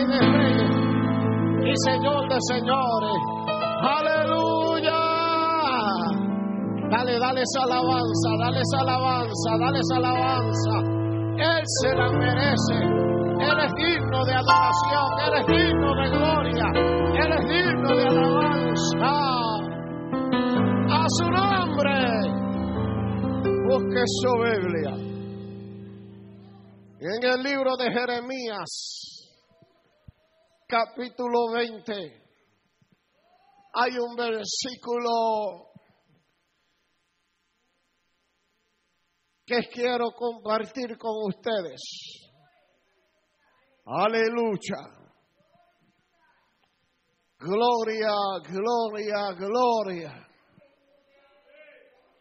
Rey de Reyes y Señor de Señores. Aleluya. Dale, dale esa alabanza, dale esa alabanza, dale esa alabanza. Él se la merece. Él es digno de adoración, Él es digno de gloria, Él es digno de alabanza. A su nombre. Busque su Biblia. En el libro de Jeremías, capítulo 20, hay un versículo que quiero compartir con ustedes. Aleluya. Gloria, gloria, gloria.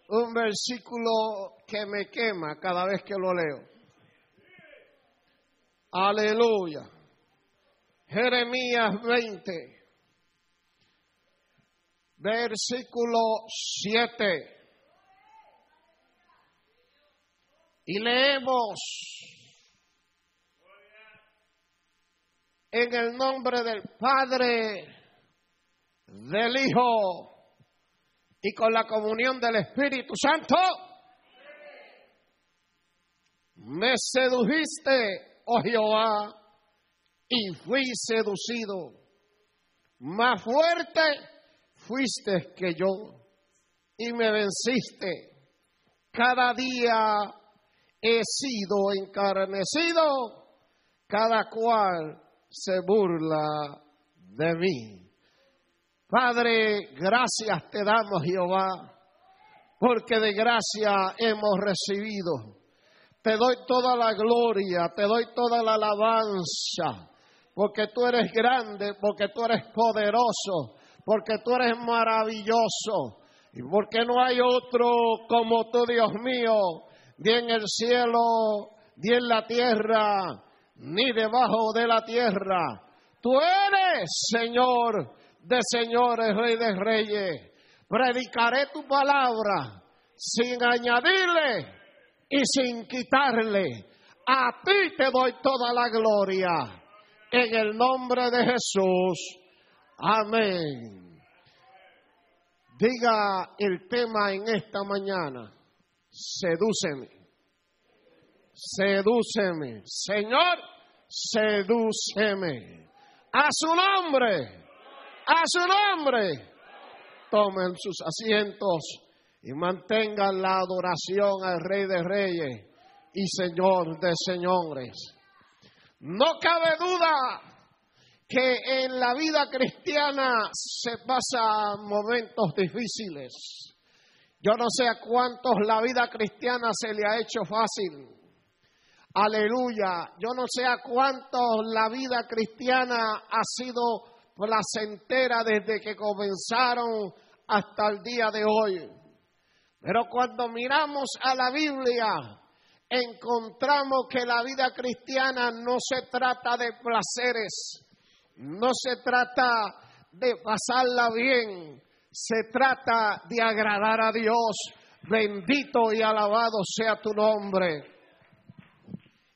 Un versículo que me quema cada vez que lo leo. Aleluya. Jeremías 20, versículo 7. Y leemos en el nombre del Padre, del Hijo y con la comunión del Espíritu Santo. Me sedujiste oh Jehová, y fui seducido. Más fuerte fuiste que yo y me venciste. Cada día he sido encarnecido, cada cual se burla de mí. Padre, gracias te damos, Jehová, porque de gracia hemos recibido te doy toda la gloria, te doy toda la alabanza, porque tú eres grande, porque tú eres poderoso, porque tú eres maravilloso, y porque no hay otro como tú, Dios mío, ni en el cielo, ni en la tierra, ni debajo de la tierra. Tú eres Señor de señores, Rey de reyes. Predicaré tu palabra sin añadirle y sin quitarle. A ti te doy toda la gloria. En el nombre de Jesús. Amén. Diga el tema en esta mañana. Sedúceme. Sedúceme. Señor, sedúceme. A su nombre. A su nombre. Tomen sus asientos y mantengan la adoración al Rey de Reyes y Señor de Señores. No cabe duda que en la vida cristiana se pasan momentos difíciles. Yo no sé a cuántos la vida cristiana se le ha hecho fácil. Aleluya. Yo no sé a cuántos la vida cristiana ha sido placentera desde que comenzaron hasta el día de hoy. Pero cuando miramos a la Biblia, encontramos que la vida cristiana no se trata de placeres, no se trata de pasarla bien, se trata de agradar a Dios. Bendito y alabado sea tu nombre.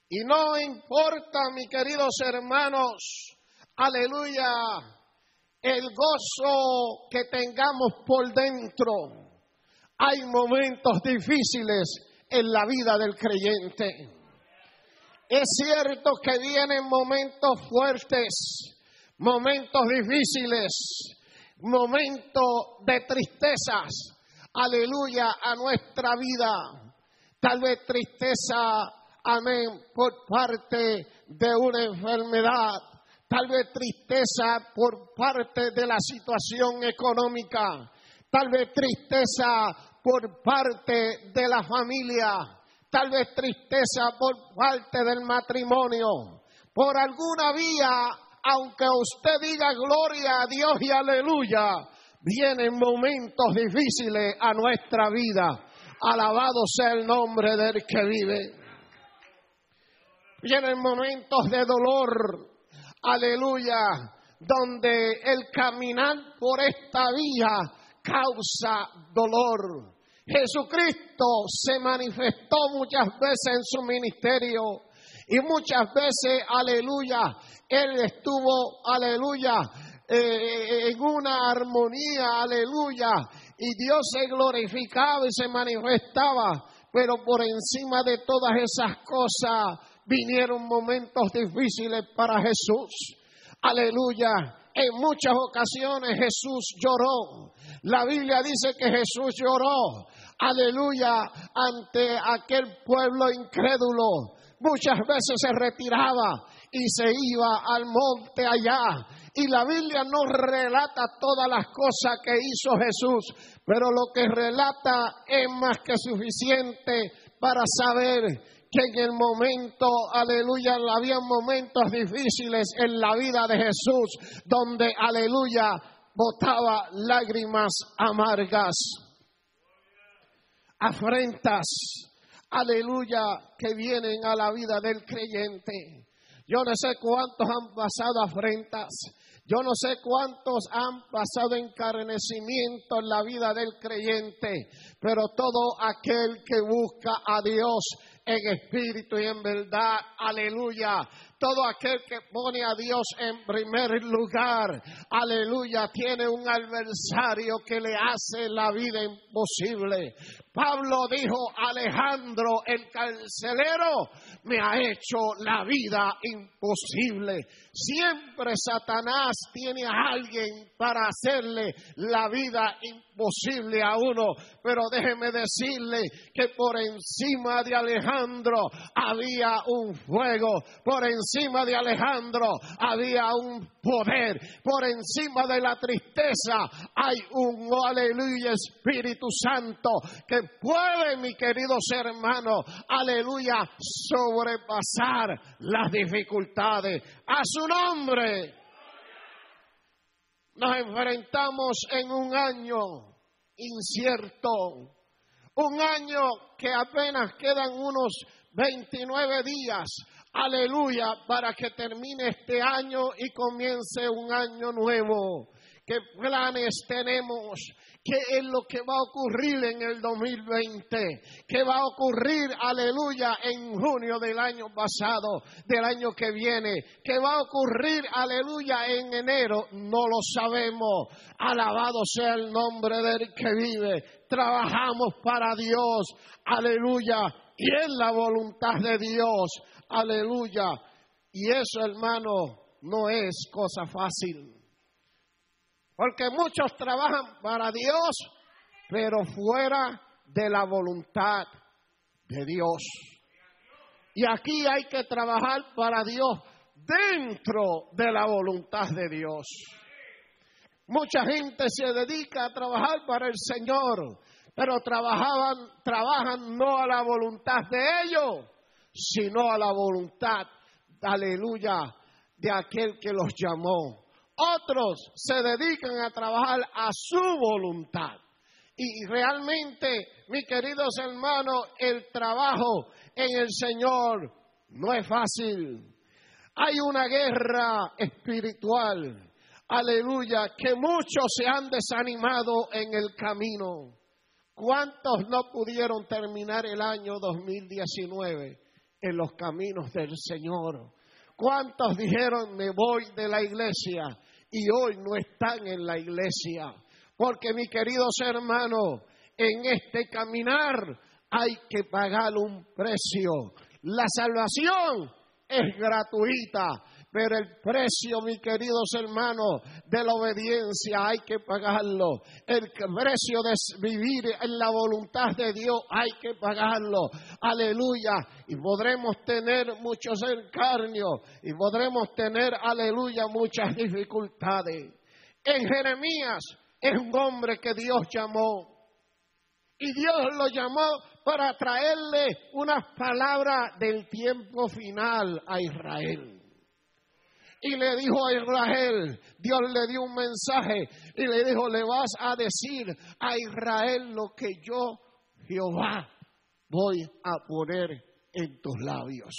Y no importa, mis queridos hermanos, aleluya, el gozo que tengamos por dentro hay momentos difíciles en la vida del creyente. Es cierto que vienen momentos fuertes, momentos difíciles, momentos de tristezas, aleluya, a nuestra vida. Tal vez tristeza, amén, por parte de una enfermedad, tal vez tristeza por parte de la situación económica, tal vez tristeza por parte de la familia, tal vez tristeza por parte del matrimonio, por alguna vía, aunque usted diga gloria a Dios y aleluya, vienen momentos difíciles a nuestra vida. Alabado sea el nombre del que vive. Vienen momentos de dolor, aleluya, donde el caminar por esta vía causa dolor. Jesucristo se manifestó muchas veces en su ministerio Y muchas veces, aleluya, él estuvo, aleluya, eh, en una armonía, aleluya, y Dios se glorificaba y se manifestaba, pero por encima de todas esas cosas vinieron momentos difíciles para Jesús. Aleluya. En muchas ocasiones Jesús lloró. La Biblia dice que Jesús lloró. Aleluya. Ante aquel pueblo incrédulo. Muchas veces se retiraba y se iba al monte allá. Y la Biblia no relata todas las cosas que hizo Jesús, pero lo que relata es más que suficiente para saber que en el momento, aleluya, había momentos difíciles en la vida de Jesús, donde, aleluya, botaba lágrimas amargas, afrentas, aleluya, que vienen a la vida del creyente. Yo no sé cuántos han pasado afrentas, yo no sé cuántos han pasado encarnecimiento en la vida del creyente, pero todo aquel que busca a Dios en espíritu y en verdad, aleluya, todo aquel que pone a Dios en primer lugar, aleluya, tiene un adversario que le hace la vida imposible. Pablo dijo, Alejandro el carcelero me ha hecho la vida imposible. Siempre Satanás tiene a alguien para hacerle la vida imposible a uno. Pero déjeme decirle que por encima de Alejandro había un fuego. Por encima de Alejandro había un poder. Por encima de la tristeza hay un aleluya Espíritu Santo que puede, mi queridos hermanos, aleluya, sobrepasar las dificultades. A su nombre. Nos enfrentamos en un año incierto, un año que apenas quedan unos 29 días, aleluya, para que termine este año y comience un año nuevo. ¿Qué planes tenemos? ¿Qué es lo que va a ocurrir en el 2020? ¿Qué va a ocurrir, aleluya, en junio del año pasado, del año que viene? ¿Qué va a ocurrir, aleluya, en enero? No lo sabemos. Alabado sea el nombre del que vive. Trabajamos para Dios, aleluya, y es la voluntad de Dios, aleluya. Y eso, hermano, no es cosa fácil. Porque muchos trabajan para Dios, pero fuera de la voluntad de Dios. Y aquí hay que trabajar para Dios dentro de la voluntad de Dios. Mucha gente se dedica a trabajar para el Señor, pero trabajaban, trabajan no a la voluntad de ellos, sino a la voluntad, aleluya, de aquel que los llamó. Otros se dedican a trabajar a su voluntad. Y realmente, mis queridos hermanos, el trabajo en el Señor no es fácil. Hay una guerra espiritual, aleluya, que muchos se han desanimado en el camino. ¿Cuántos no pudieron terminar el año 2019 en los caminos del Señor? ¿Cuántos dijeron me voy de la iglesia y hoy no están en la iglesia? Porque mi queridos hermanos, en este caminar hay que pagar un precio. La salvación es gratuita, pero el precio, mis queridos hermanos, de la obediencia hay que pagarlo. El precio de vivir en la voluntad de Dios hay que pagarlo. Aleluya. Y podremos tener muchos encarnios y podremos tener, aleluya, muchas dificultades. En Jeremías es un hombre que Dios llamó. Y Dios lo llamó para traerle unas palabras del tiempo final a Israel y le dijo a Israel, Dios le dio un mensaje y le dijo, le vas a decir a Israel lo que yo, Jehová, voy a poner en tus labios.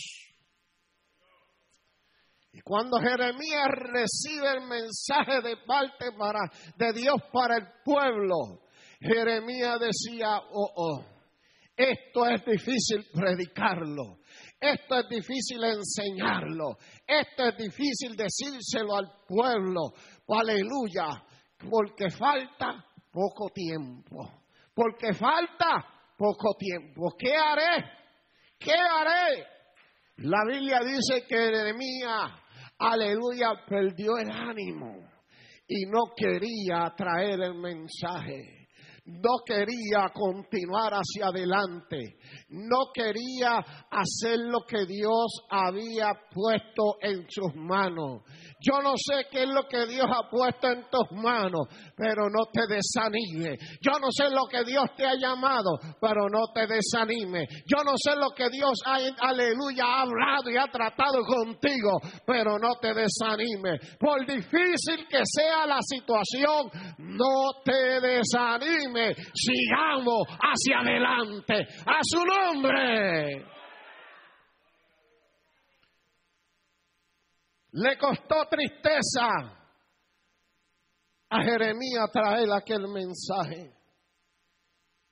Y cuando Jeremías recibe el mensaje de parte de Dios para el pueblo, Jeremías decía, oh, oh, esto es difícil predicarlo. Esto es difícil enseñarlo. Esto es difícil decírselo al pueblo. Aleluya. Porque falta poco tiempo. Porque falta poco tiempo. ¿Qué haré? ¿Qué haré? La Biblia dice que Jeremías, aleluya, perdió el ánimo y no quería traer el mensaje no quería continuar hacia adelante, no quería hacer lo que Dios había puesto en sus manos. Yo no sé qué es lo que Dios ha puesto en tus manos, pero no te desanime. Yo no sé lo que Dios te ha llamado, pero no te desanime. Yo no sé lo que Dios ha, aleluya, ha hablado y ha tratado contigo, pero no te desanime. Por difícil que sea la situación, no te desanime. Sigamos hacia adelante. A su nombre. Le costó tristeza a Jeremías traer aquel mensaje.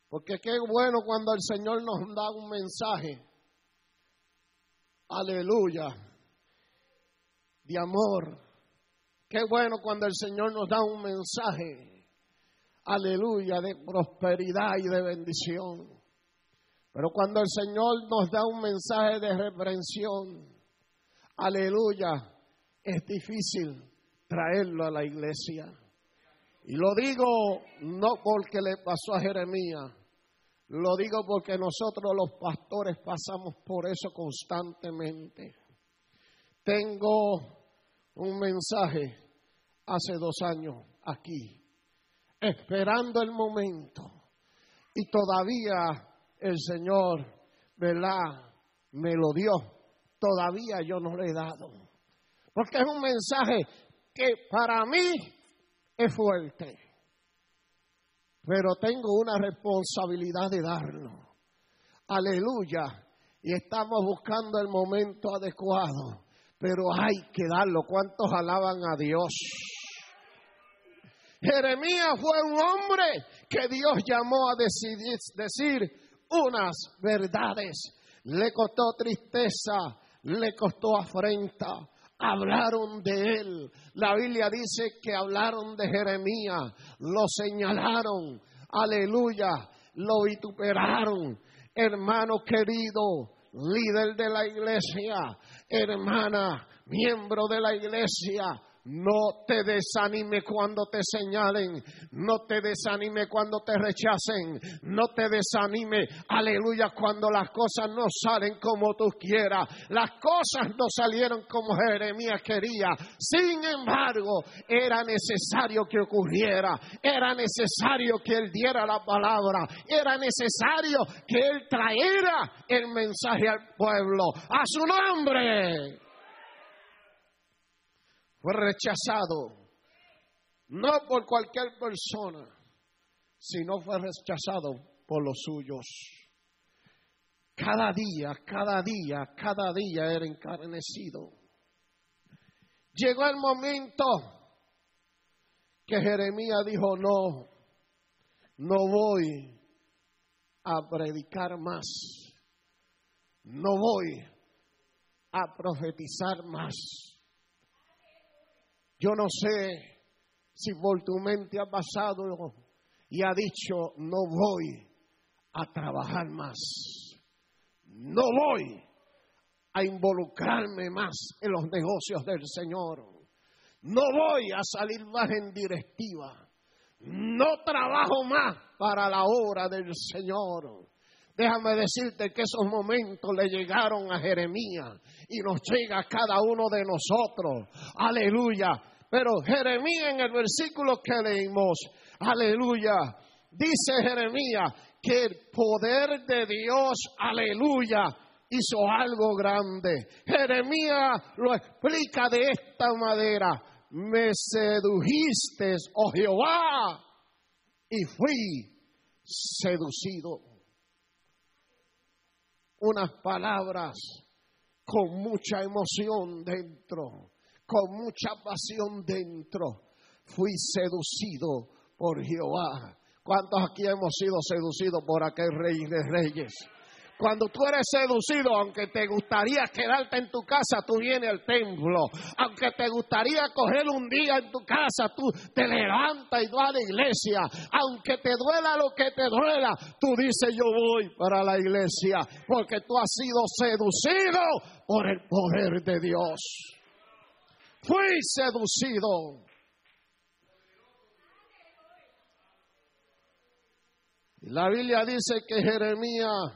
Porque qué bueno cuando el Señor nos da un mensaje. Aleluya. De amor. Qué bueno cuando el Señor nos da un mensaje. Aleluya. De prosperidad y de bendición. Pero cuando el Señor nos da un mensaje de reprensión. Aleluya es difícil traerlo a la iglesia. Y lo digo no porque le pasó a Jeremías, lo digo porque nosotros los pastores pasamos por eso constantemente. Tengo un mensaje hace dos años aquí, esperando el momento. Y todavía el Señor. Me lo dio. Todavía yo no le he dado. Porque es un mensaje que para mí es fuerte. Pero tengo una responsabilidad de darlo. Aleluya. Y estamos buscando el momento adecuado. Pero hay que darlo. ¿Cuántos alaban a Dios? Jeremías fue un hombre que Dios llamó a decidir, decir unas verdades. Le costó tristeza, le costó afrenta, hablaron de él. La Biblia dice que hablaron de Jeremías, lo señalaron, aleluya, lo vituperaron. Hermano querido, líder de la iglesia, hermana, miembro de la iglesia, no te desanime cuando te señalen, no te desanime cuando te rechacen, no te desanime, aleluya, cuando las cosas no salen como tú quieras. Las cosas no salieron como Jeremías quería. Sin embargo, era necesario que ocurriera, era necesario que él diera la palabra, era necesario que él traera el mensaje al pueblo. A su nombre fue rechazado, no por cualquier persona, sino fue rechazado por los suyos. Cada día, cada día, cada día era encarnecido. Llegó el momento que Jeremías dijo, no, no voy a predicar más, no voy a profetizar más yo no sé si por tu mente ha pasado y ha dicho, no voy a trabajar más, no voy a involucrarme más en los negocios del Señor, no voy a salir más en directiva, no trabajo más para la obra del Señor. Déjame decirte que esos momentos le llegaron a Jeremías y nos llega a cada uno de nosotros. Aleluya. Pero Jeremías en el versículo que leímos, aleluya, dice Jeremías que el poder de Dios, aleluya, hizo algo grande. Jeremías lo explica de esta manera. Me sedujiste, oh Jehová, y fui seducido. Unas palabras con mucha emoción dentro con mucha pasión dentro, fui seducido por Jehová. ¿Cuántos aquí hemos sido seducidos por aquel rey de reyes? cuando tú eres seducido, aunque te gustaría quedarte en tu casa, tú vienes al templo. Aunque te gustaría coger un día en tu casa, tú te levantas y vas a la iglesia. Aunque te duela lo que te duela, tú dices yo voy para la iglesia porque tú has sido seducido por el poder de Dios. Fui seducido. La Biblia dice que Jeremías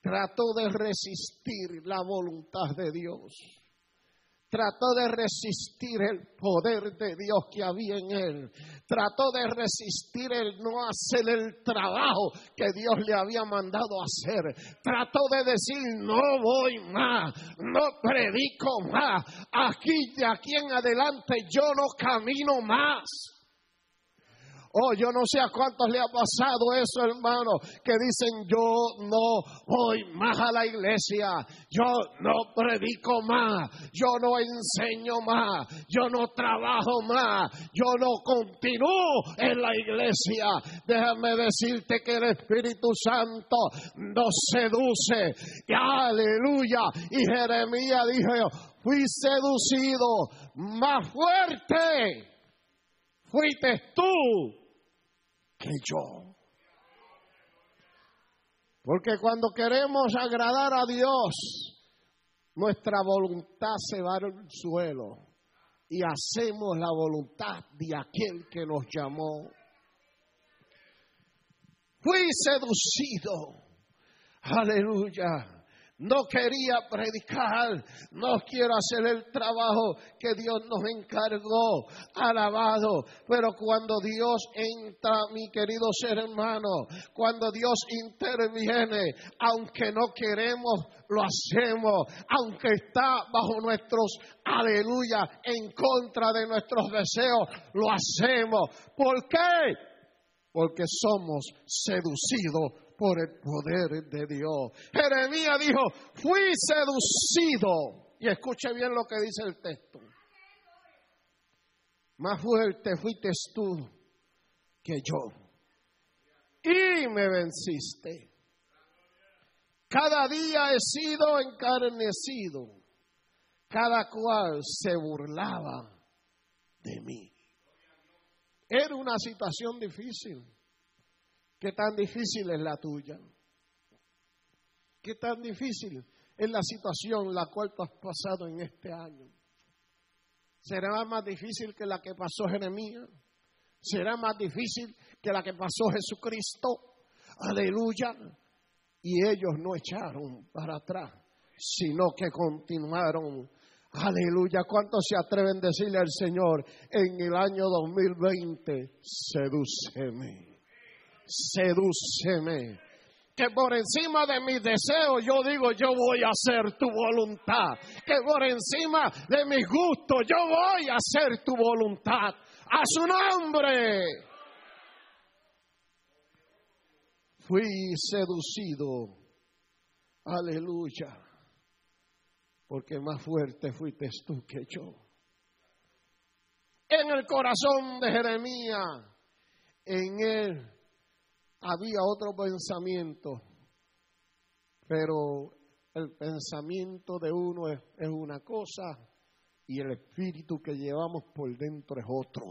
trató de resistir la voluntad de Dios. Trató de resistir el poder de Dios que había en él. Trató de resistir el no hacer el trabajo que Dios le había mandado hacer. Trató de decir, no voy más, no predico más. Aquí de aquí en adelante yo no camino más. Oh, yo no sé a cuántos le ha pasado eso, hermano, que dicen yo no voy más a la iglesia, yo no predico más, yo no enseño más, yo no trabajo más, yo no continúo en la iglesia. Déjame decirte que el Espíritu Santo nos seduce. Aleluya. Y Jeremías dijo, fui seducido más fuerte. Fuiste tú que yo. Porque cuando queremos agradar a Dios, nuestra voluntad se va al suelo y hacemos la voluntad de aquel que nos llamó. Fui seducido. Aleluya no quería predicar, no quiero hacer el trabajo que Dios nos encargó, alabado. Pero cuando Dios entra, mi querido ser hermano, cuando Dios interviene, aunque no queremos, lo hacemos, aunque está bajo nuestros, aleluya, en contra de nuestros deseos, lo hacemos. ¿Por qué? Porque somos seducidos por el poder de Dios. Jeremías dijo, fui seducido. Y escuche bien lo que dice el texto. Más fuerte fuiste tú que yo. Y me venciste. Cada día he sido encarnecido. Cada cual se burlaba de mí. Era una situación difícil. ¿Qué tan difícil es la tuya? ¿Qué tan difícil es la situación la cual tú has pasado en este año? ¿Será más difícil que la que pasó Jeremías? ¿Será más difícil que la que pasó Jesucristo? Aleluya. Y ellos no echaron para atrás, sino que continuaron. Aleluya. ¿Cuántos se atreven a decirle al Señor en el año 2020, sedúceme? Sedúceme. Que por encima de mis deseos yo digo, yo voy a hacer tu voluntad. Que por encima de mis gustos yo voy a hacer tu voluntad. A su nombre. Fui seducido. Aleluya. Porque más fuerte fuiste tú que yo. En el corazón de Jeremías, en él había otro pensamiento, pero el pensamiento de uno es, una cosa y el espíritu que llevamos por dentro es otro.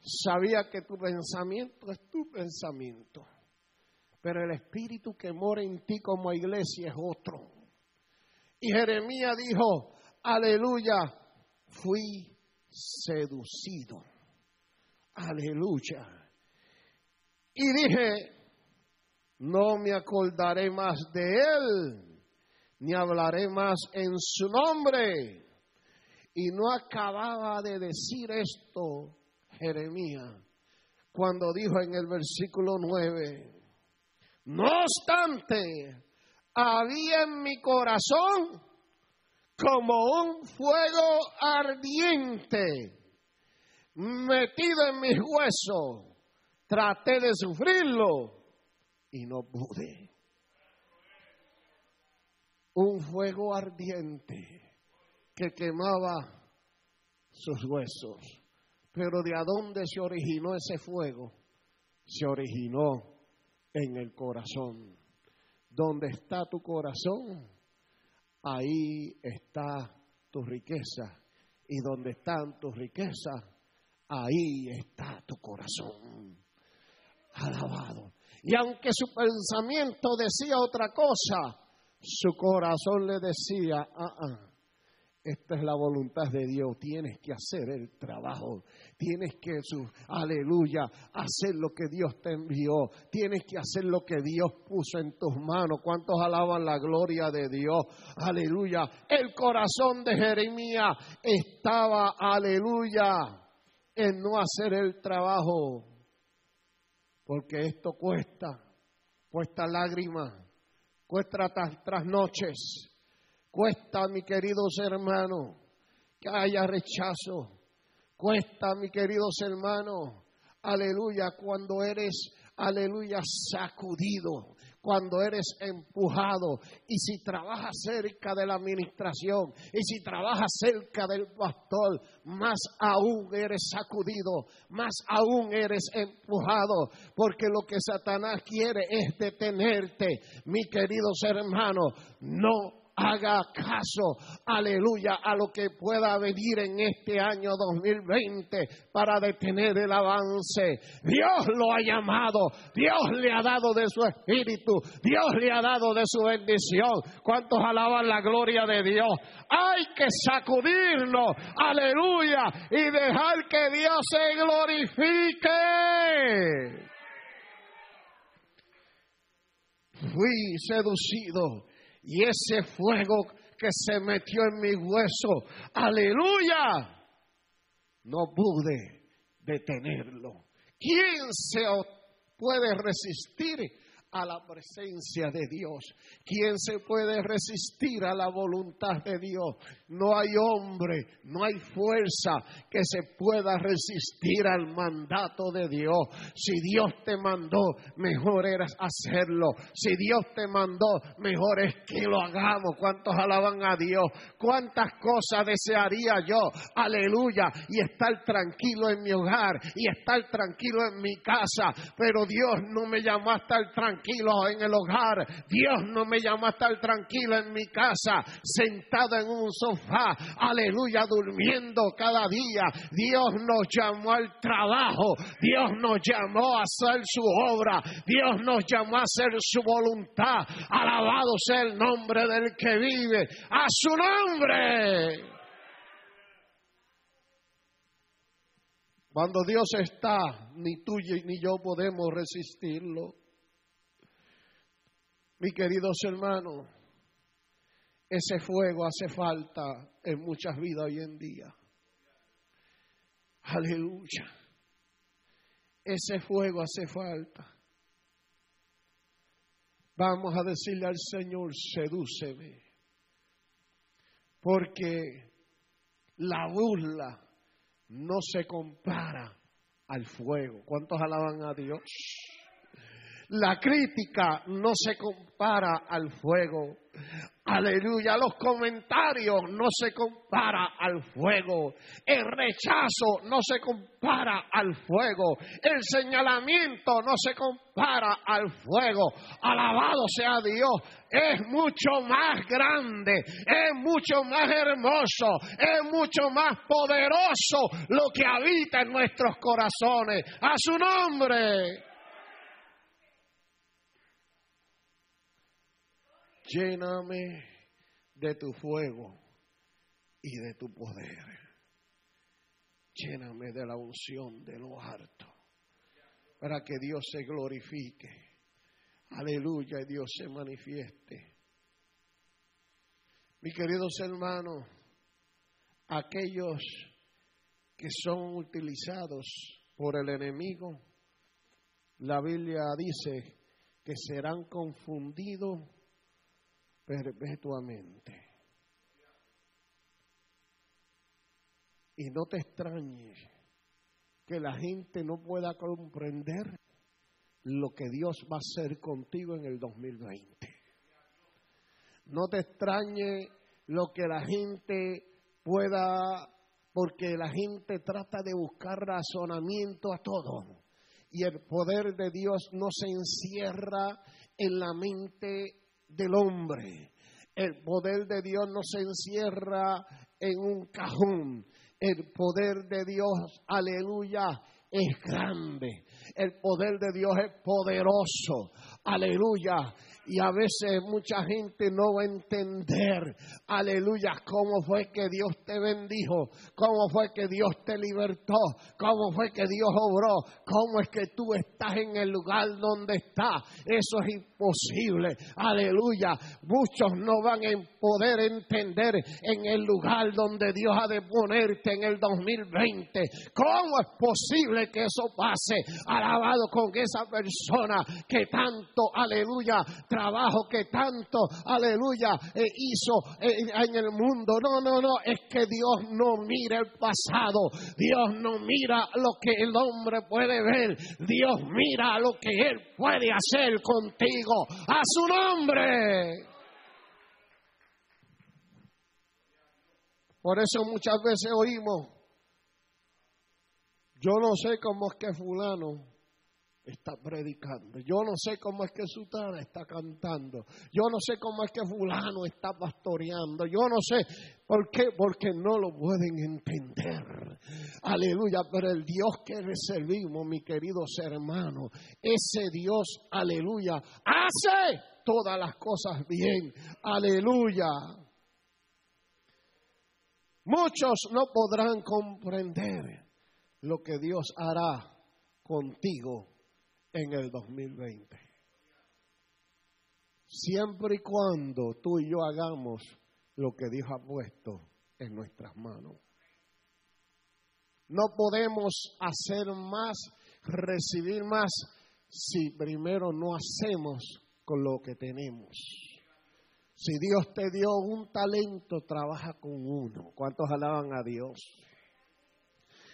Sabía que tu pensamiento es tu pensamiento, pero el espíritu que mora en ti como iglesia es otro. Y Jeremías dijo, aleluya, fui seducido. Aleluya. Y dije, no me acordaré más de él, ni hablaré más en su nombre. Y no acababa de decir esto Jeremías cuando dijo en el versículo 9, no obstante, había en mi corazón como un fuego ardiente metido en mis huesos Traté de sufrirlo y no pude. Un fuego ardiente que quemaba sus huesos. Pero ¿de dónde se originó ese fuego? Se originó en el corazón. Donde está tu corazón, ahí está tu riqueza. Y donde están tus riquezas, ahí está tu corazón. Alabado. Y aunque su pensamiento decía otra cosa, su corazón le decía, ah, ah, esta es la voluntad de Dios. Tienes que hacer el trabajo. Tienes que, su, aleluya, hacer lo que Dios te envió. Tienes que hacer lo que Dios puso en tus manos. ¿Cuántos alaban la gloria de Dios? Aleluya. El corazón de Jeremías estaba, aleluya, en no hacer el trabajo. Porque esto cuesta, cuesta lágrimas, cuesta tras noches Cuesta, mi queridos hermanos, que haya rechazo. Cuesta, mi queridos hermanos, aleluya, cuando eres, aleluya, sacudido, cuando eres empujado. Y si trabajas cerca de la administración y si trabajas cerca del pastor, más aún eres sacudido, más aún eres empujado, porque lo que Satanás quiere es detenerte, mi queridos hermanos, no haga caso, aleluya, a lo que pueda venir en este año 2020 para detener el avance. Dios lo ha llamado, Dios le ha dado de su espíritu, Dios le ha dado de su bendición. ¿Cuántos alaban la gloria de Dios? Hay que sacudirnos, aleluya, y dejar que Dios se glorifique. Fui seducido y ese fuego que se metió en mi hueso, aleluya, no pude detenerlo. ¿Quién se puede resistir a la presencia de Dios. ¿Quién se puede resistir a la voluntad de Dios? No hay hombre, no hay fuerza que se pueda resistir al mandato de Dios. Si Dios te mandó, mejor era hacerlo. Si Dios te mandó, mejor es que lo hagamos. ¿Cuántos alaban a Dios? ¿Cuántas cosas desearía yo? Aleluya. Y estar tranquilo en mi hogar y estar tranquilo en mi casa. Pero Dios no me llamó a estar tranquilo tranquilo en el hogar. Dios no me llama a estar tranquilo en mi casa, sentado en un sofá, aleluya, durmiendo cada día. Dios nos llamó al trabajo, Dios nos llamó a hacer su obra, Dios nos llamó a hacer su voluntad. Alabado sea el nombre del que vive, a su nombre. Cuando Dios está, ni tú ni yo podemos resistirlo. Mi queridos hermanos, ese fuego hace falta en muchas vidas hoy en día. Aleluya. Ese fuego hace falta. Vamos a decirle al Señor, sedúceme. Porque la burla no se compara al fuego. ¿Cuántos alaban a Dios? La crítica no se compara al fuego. Aleluya, los comentarios no se compara al fuego. El rechazo no se compara al fuego. El señalamiento no se compara al fuego. Alabado sea Dios. Es mucho más grande, es mucho más hermoso, es mucho más poderoso lo que habita en nuestros corazones. A su nombre. Lléname de tu fuego y de tu poder. Lléname de la unción de lo harto para que Dios se glorifique. Aleluya, y Dios se manifieste. Mis queridos hermanos, aquellos que son utilizados por el enemigo, la Biblia dice que serán confundidos perpetuamente. Y no te extrañes que la gente no pueda comprender lo que Dios va a hacer contigo en el 2020. No te extrañe lo que la gente pueda, porque la gente trata de buscar razonamiento a todo Y el poder de Dios no se encierra en la mente del hombre. El poder de Dios no se encierra en un cajón. El poder de Dios, aleluya, es grande. El poder de Dios es poderoso. Aleluya y a veces mucha gente no va a entender, aleluya, cómo fue que Dios te bendijo, cómo fue que Dios te libertó, cómo fue que Dios obró, cómo es que tú estás en el lugar donde estás. Eso es imposible, aleluya. Muchos no van a poder entender en el lugar donde Dios ha de ponerte en el 2020. ¿Cómo es posible que eso pase? Alabado con esa persona que tanto, aleluya, trabajo que tanto, aleluya, eh, hizo eh, en el mundo. No, no, no, es que Dios no mira el pasado, Dios no mira lo que el hombre puede ver, Dios mira lo que Él puede hacer contigo. A su nombre. Por eso muchas veces oímos, yo no sé cómo es que fulano está predicando. Yo no sé cómo es que Sutana está cantando. Yo no sé cómo es que fulano está pastoreando. Yo no sé por qué, porque no lo pueden entender. Aleluya, pero el Dios que servimos, mi queridos hermanos, ese Dios, aleluya, hace todas las cosas bien. Aleluya. Muchos no podrán comprender lo que Dios hará contigo en el 2020. Siempre y cuando tú y yo hagamos lo que Dios ha puesto en nuestras manos. No podemos hacer más, recibir más, si primero no hacemos con lo que tenemos. Si Dios te dio un talento, trabaja con uno. ¿Cuántos alaban a Dios?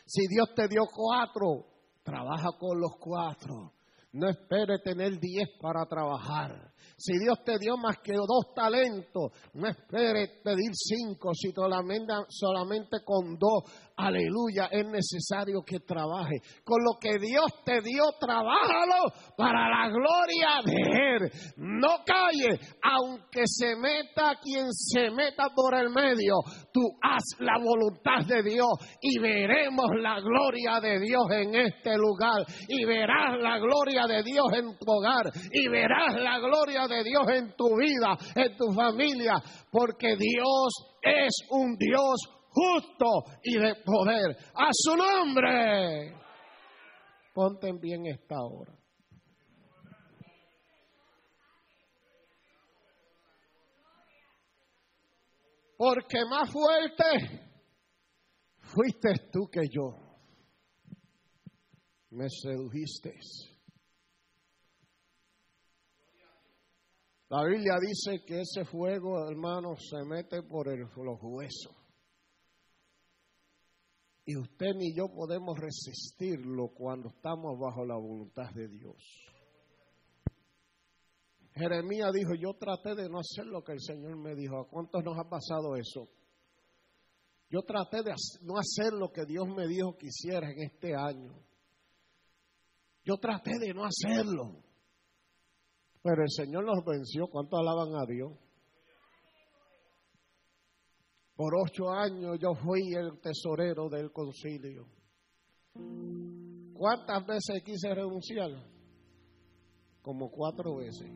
Si Dios te dio cuatro, trabaja con los cuatro. No espere tener diez para trabajar. Si Dios te dio más que dos talentos, no espere pedir cinco. Si solamente, solamente con dos aleluya, es necesario que trabaje. Con lo que Dios te dio, trabájalo para la gloria de Él. No calle, aunque se meta quien se meta por el medio, tú haz la voluntad de Dios y veremos la gloria de Dios en este lugar. Y verás la gloria de Dios en tu hogar. Y verás la gloria de Dios en tu vida, en tu familia. Porque Dios es un Dios justo y de poder. A su nombre. Ponte bien esta hora. Porque más fuerte fuiste tú que yo. Me sedujiste. La Biblia dice que ese fuego, hermano, se mete por el, los huesos. Y usted ni yo podemos resistirlo cuando estamos bajo la voluntad de Dios. Jeremías dijo, yo traté de no hacer lo que el Señor me dijo. ¿A cuántos nos ha pasado eso? Yo traté de no hacer lo que Dios me dijo que hiciera en este año. Yo traté de no hacerlo. Pero el Señor nos venció. ¿Cuántos alaban a Dios? Por ocho años yo fui el tesorero del concilio. ¿Cuántas veces quise renunciar? Como cuatro veces.